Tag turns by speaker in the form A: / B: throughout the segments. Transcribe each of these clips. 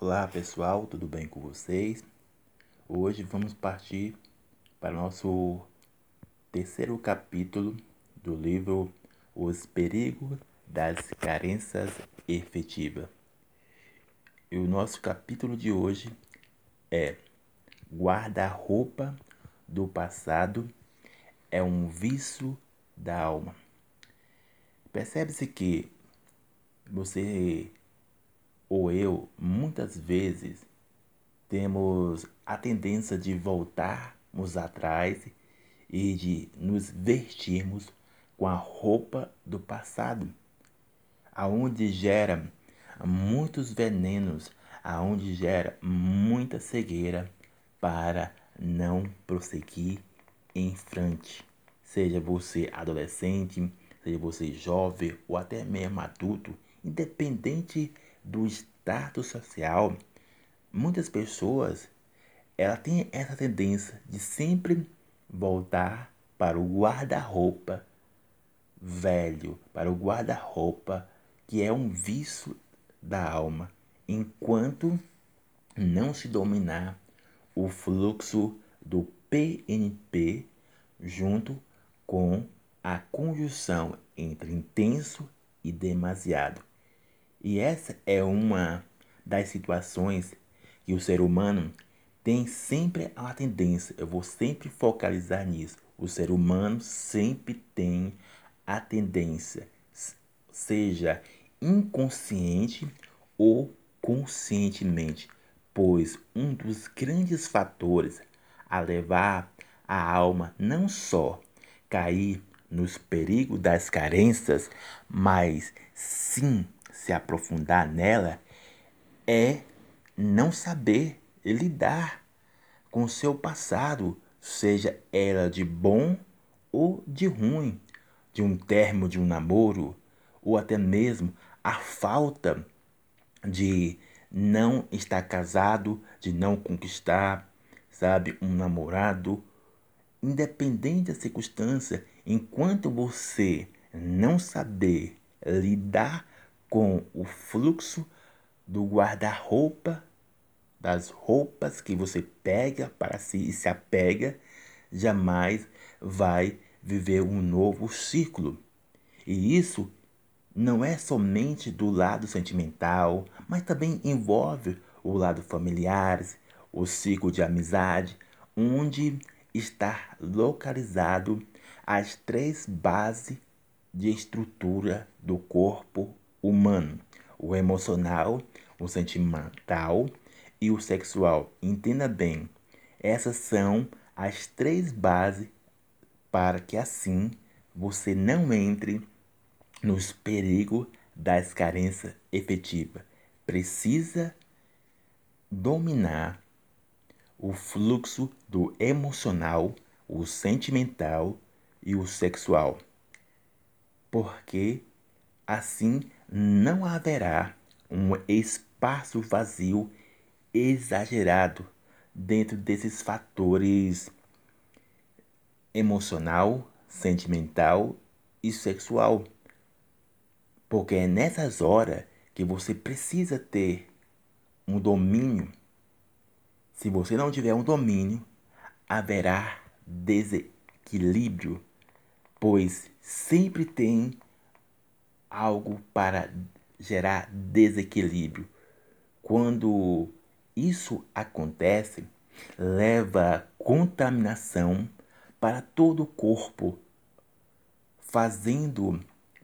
A: Olá pessoal, tudo bem com vocês? Hoje vamos partir para o nosso terceiro capítulo do livro Os Perigos das Carências Efetivas. E o nosso capítulo de hoje é Guarda-roupa do passado é um vício da alma. Percebe-se que você ou eu, muitas vezes, temos a tendência de voltarmos atrás e de nos vestirmos com a roupa do passado, aonde gera muitos venenos, aonde gera muita cegueira para não prosseguir em frente. Seja você adolescente, seja você jovem ou até mesmo adulto, independente do status social, muitas pessoas ela tem essa tendência de sempre voltar para o guarda-roupa velho, para o guarda-roupa que é um vício da alma, enquanto não se dominar o fluxo do PNP junto com a conjunção entre intenso e demasiado. E essa é uma das situações que o ser humano tem sempre a tendência, eu vou sempre focalizar nisso. O ser humano sempre tem a tendência, seja inconsciente ou conscientemente, pois um dos grandes fatores a levar a alma não só cair nos perigos das carências, mas sim se aprofundar nela é não saber lidar com o seu passado, seja ela de bom ou de ruim, de um termo de um namoro, ou até mesmo a falta de não estar casado, de não conquistar, sabe, um namorado, independente da circunstância, enquanto você não saber lidar com o fluxo do guarda-roupa, das roupas que você pega para si e se apega, jamais vai viver um novo ciclo. E isso não é somente do lado sentimental, mas também envolve o lado familiar, o ciclo de amizade, onde está localizado as três bases de estrutura do corpo humano, o emocional, o sentimental e o sexual. Entenda bem, essas são as três bases para que assim você não entre nos perigos das carências efetivas. Precisa dominar o fluxo do emocional, o sentimental e o sexual. Porque assim não haverá um espaço vazio exagerado dentro desses fatores emocional, sentimental e sexual. Porque é nessas horas que você precisa ter um domínio. Se você não tiver um domínio, haverá desequilíbrio, pois sempre tem algo para gerar desequilíbrio. Quando isso acontece, leva contaminação para todo o corpo, fazendo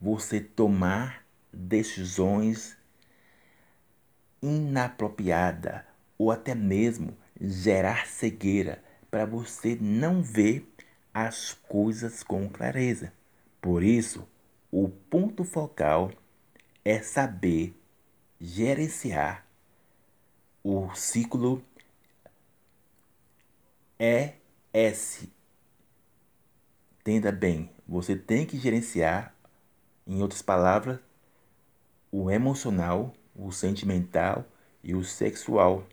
A: você tomar decisões inapropriadas ou até mesmo gerar cegueira para você não ver as coisas com clareza. Por isso, o ponto focal é saber gerenciar o ciclo ES. Entenda bem, você tem que gerenciar, em outras palavras, o emocional, o sentimental e o sexual,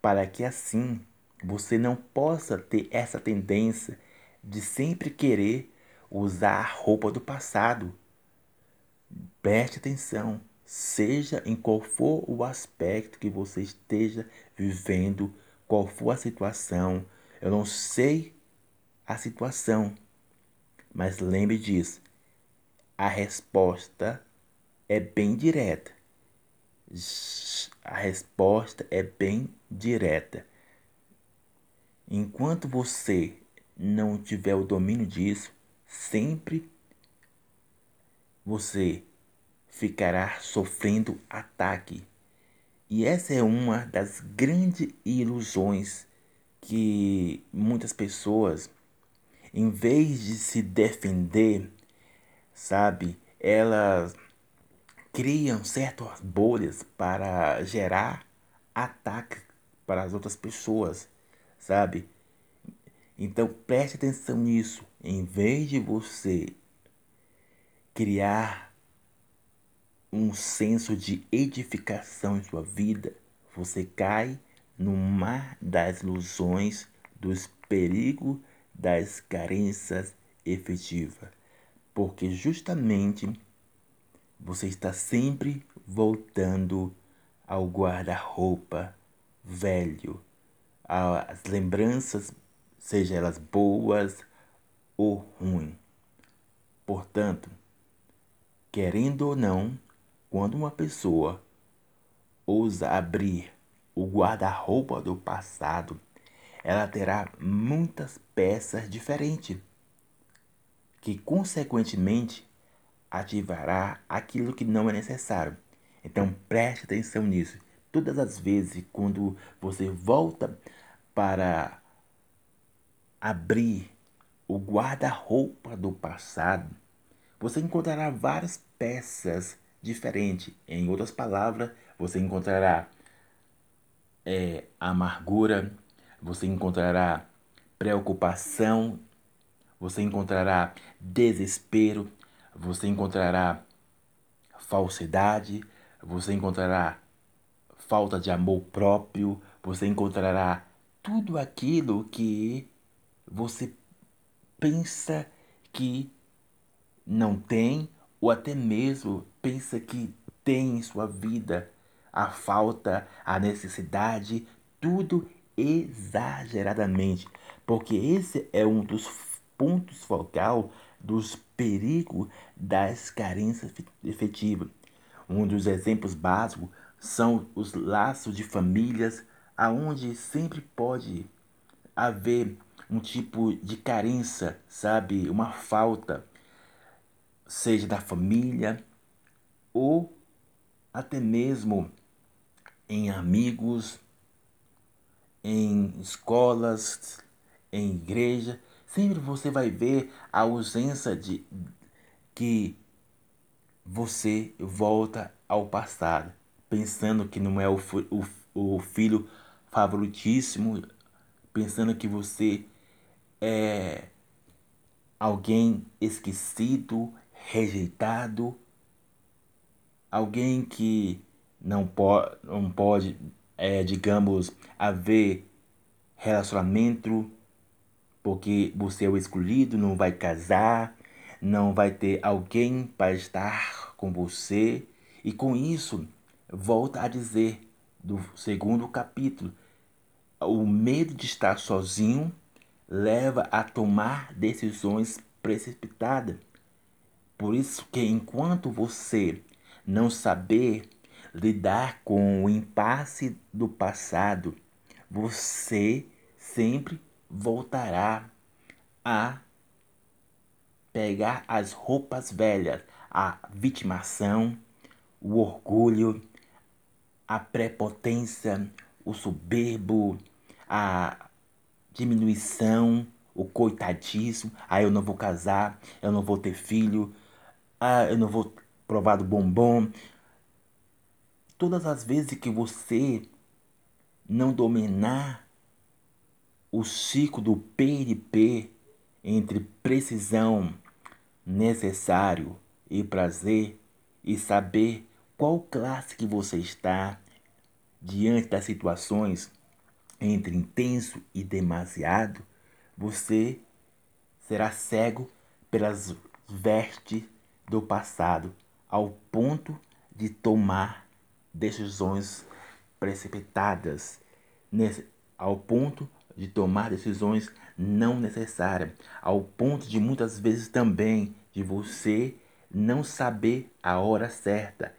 A: para que assim você não possa ter essa tendência de sempre querer usar a roupa do passado Preste atenção, seja em qual for o aspecto que você esteja vivendo, qual for a situação. Eu não sei a situação, mas lembre disso. A resposta é bem direta. A resposta é bem direta. Enquanto você não tiver o domínio disso, sempre você ficará sofrendo ataque. E essa é uma das grandes ilusões que muitas pessoas, em vez de se defender, sabe, elas criam certas bolhas para gerar ataque para as outras pessoas, sabe? Então preste atenção nisso. Em vez de você criar um senso de edificação em sua vida, você cai no mar das ilusões, dos perigos, das carências efetivas. Porque justamente você está sempre voltando ao guarda-roupa velho, às lembranças, seja elas boas ou ruins. Portanto, querendo ou não, quando uma pessoa ousa abrir o guarda-roupa do passado, ela terá muitas peças diferentes, que consequentemente ativará aquilo que não é necessário. Então preste atenção nisso. Todas as vezes quando você volta para abrir o guarda-roupa do passado, você encontrará várias peças diferente. Em outras palavras, você encontrará é, amargura, você encontrará preocupação, você encontrará desespero, você encontrará falsidade, você encontrará falta de amor próprio, você encontrará tudo aquilo que você pensa que não tem ou até mesmo pensa que tem em sua vida a falta, a necessidade, tudo exageradamente, porque esse é um dos pontos focal dos perigos das carências efetivas. Um dos exemplos básicos são os laços de famílias, aonde sempre pode haver um tipo de carência, sabe, uma falta seja da família ou até mesmo em amigos, em escolas, em igreja, sempre você vai ver a ausência de que você volta ao passado, pensando que não é o, o, o filho favoritíssimo, pensando que você é alguém esquecido, rejeitado, alguém que não, po não pode, é, digamos, haver relacionamento porque você é o escolhido, não vai casar, não vai ter alguém para estar com você. E com isso, volta a dizer do segundo capítulo, o medo de estar sozinho leva a tomar decisões precipitadas. Por isso que enquanto você não saber lidar com o impasse do passado, você sempre voltará a pegar as roupas velhas, a vitimação, o orgulho, a prepotência, o soberbo, a diminuição, o coitadismo. Ah, eu não vou casar, eu não vou ter filho, ah, eu não vou provar do bombom. Todas as vezes que você não dominar o ciclo do PNP entre precisão, necessário e prazer e saber qual classe que você está diante das situações entre intenso e demasiado, você será cego pelas vestes do passado, ao ponto de tomar decisões precipitadas, ao ponto de tomar decisões não necessárias, ao ponto de muitas vezes também de você não saber a hora certa,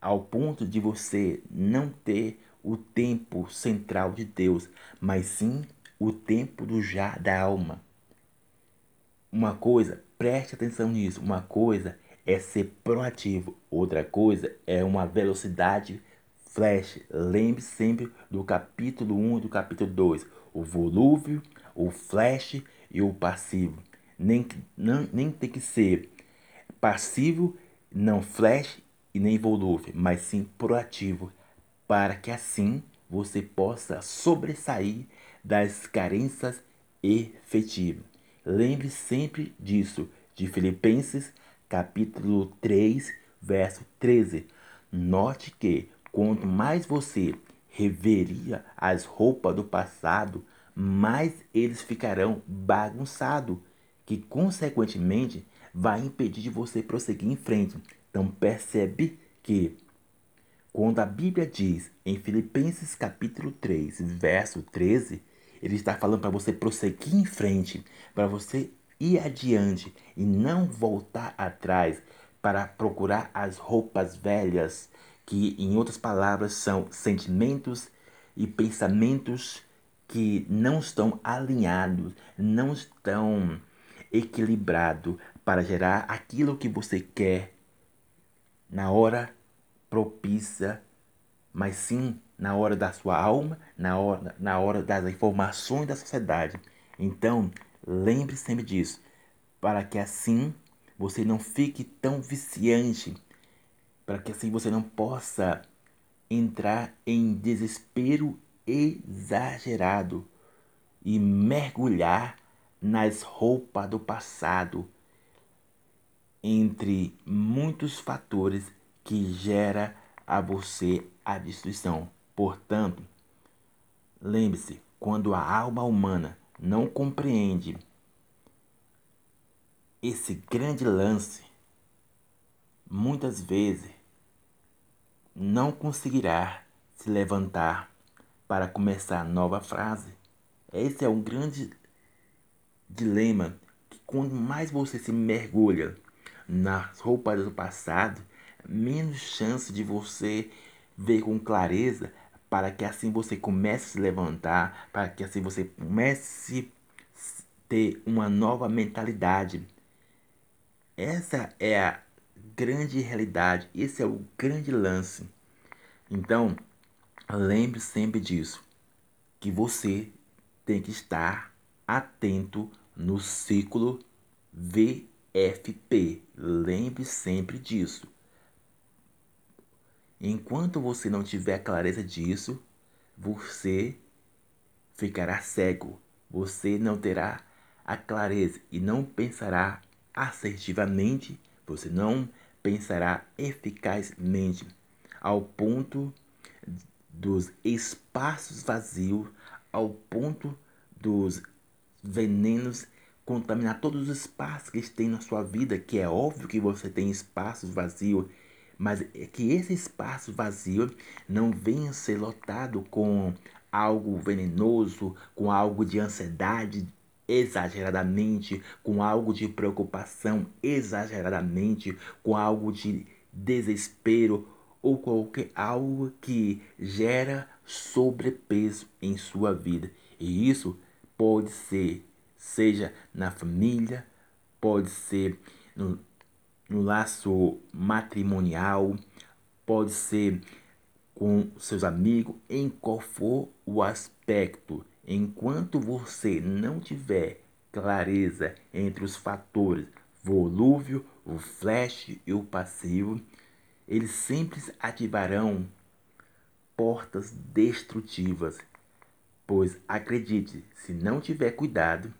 A: ao ponto de você não ter o tempo central de Deus, mas sim o tempo do já da alma. Uma coisa, preste atenção nisso, uma coisa é ser proativo, outra coisa é uma velocidade flash. Lembre sempre do capítulo 1 e do capítulo 2, o volúvel, o flash e o passivo. Nem, não, nem tem que ser passivo, não flash e nem volúvel, mas sim proativo, para que assim você possa sobressair das carências efetivas. Lembre sempre disso, de Filipenses capítulo 3, verso 13. Note que quanto mais você reveria as roupas do passado, mais eles ficarão bagunçados, que consequentemente vai impedir de você prosseguir em frente. Então percebe que quando a Bíblia diz em Filipenses capítulo 3, verso 13, ele está falando para você prosseguir em frente, para você ir adiante e não voltar atrás para procurar as roupas velhas, que em outras palavras são sentimentos e pensamentos que não estão alinhados, não estão equilibrados para gerar aquilo que você quer na hora propícia, mas sim na hora da sua alma, na hora, na hora das informações da sociedade. Então, lembre sempre disso, para que assim você não fique tão viciante, para que assim você não possa entrar em desespero exagerado e mergulhar nas roupas do passado, entre muitos fatores que gera a você a destruição. Portanto, lembre-se, quando a alma humana não compreende esse grande lance, muitas vezes não conseguirá se levantar para começar nova frase. Esse é um grande dilema que quanto mais você se mergulha nas roupas do passado, menos chance de você ver com clareza para que assim você comece a se levantar, para que assim você comece a ter uma nova mentalidade. Essa é a grande realidade, esse é o grande lance. Então, lembre sempre disso, que você tem que estar atento no ciclo VFP. Lembre sempre disso. Enquanto você não tiver clareza disso, você ficará cego. Você não terá a clareza e não pensará assertivamente, você não pensará eficazmente, ao ponto dos espaços vazios, ao ponto dos venenos contaminar todos os espaços que tem na sua vida, que é óbvio que você tem espaços vazios mas é que esse espaço vazio não venha ser lotado com algo venenoso, com algo de ansiedade exageradamente, com algo de preocupação exageradamente, com algo de desespero ou qualquer algo que gera sobrepeso em sua vida. E isso pode ser, seja na família, pode ser no, no laço matrimonial, pode ser com seus amigos, em qual for o aspecto. Enquanto você não tiver clareza entre os fatores volúvel, o flash e o passivo, eles sempre ativarão portas destrutivas. Pois acredite, se não tiver cuidado,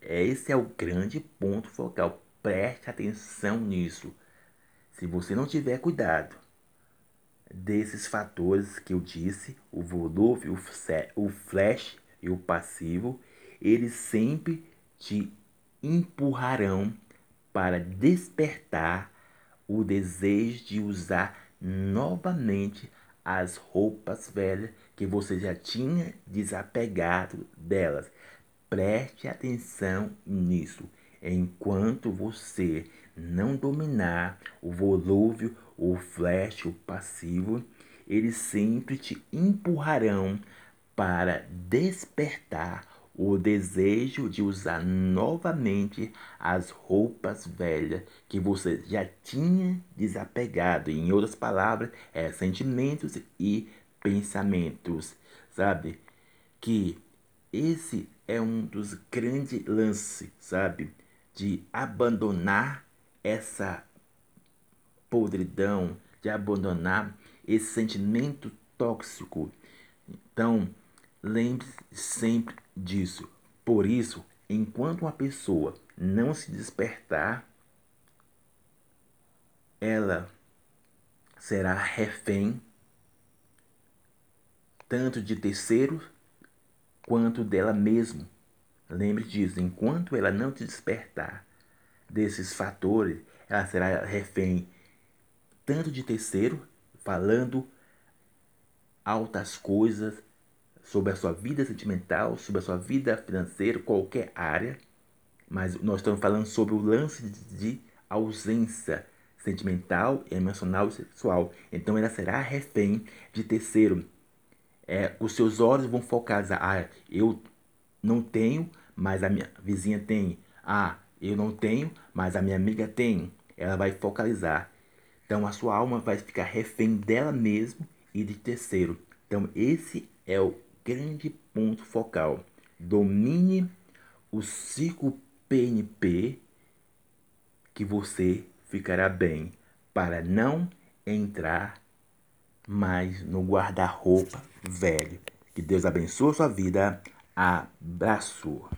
A: esse é o grande ponto focal. Preste atenção nisso. Se você não tiver cuidado desses fatores que eu disse, o volúvel, o flash e o passivo, eles sempre te empurrarão para despertar o desejo de usar novamente as roupas velhas que você já tinha desapegado delas. Preste atenção nisso. Enquanto você não dominar o volúvel, o flash, o passivo, eles sempre te empurrarão para despertar o desejo de usar novamente as roupas velhas que você já tinha desapegado. Em outras palavras, é sentimentos e pensamentos, sabe? Que esse é um dos grandes lances, sabe? De abandonar essa podridão, de abandonar esse sentimento tóxico. Então, lembre-se sempre disso. Por isso, enquanto uma pessoa não se despertar, ela será refém tanto de terceiros quanto dela mesma. Lembre disso, enquanto ela não se despertar desses fatores, ela será refém tanto de terceiro, falando altas coisas sobre a sua vida sentimental, sobre a sua vida financeira, qualquer área, mas nós estamos falando sobre o lance de ausência sentimental, emocional e sexual. Então ela será refém de terceiro. É, os seus olhos vão focar, ah, eu não tenho, mas a minha vizinha tem. Ah, eu não tenho, mas a minha amiga tem. Ela vai focalizar. Então a sua alma vai ficar refém dela mesma e de terceiro. Então esse é o grande ponto focal. Domine o ciclo PNP que você ficará bem para não entrar mais no guarda-roupa velho. Que Deus abençoe a sua vida. Abraço.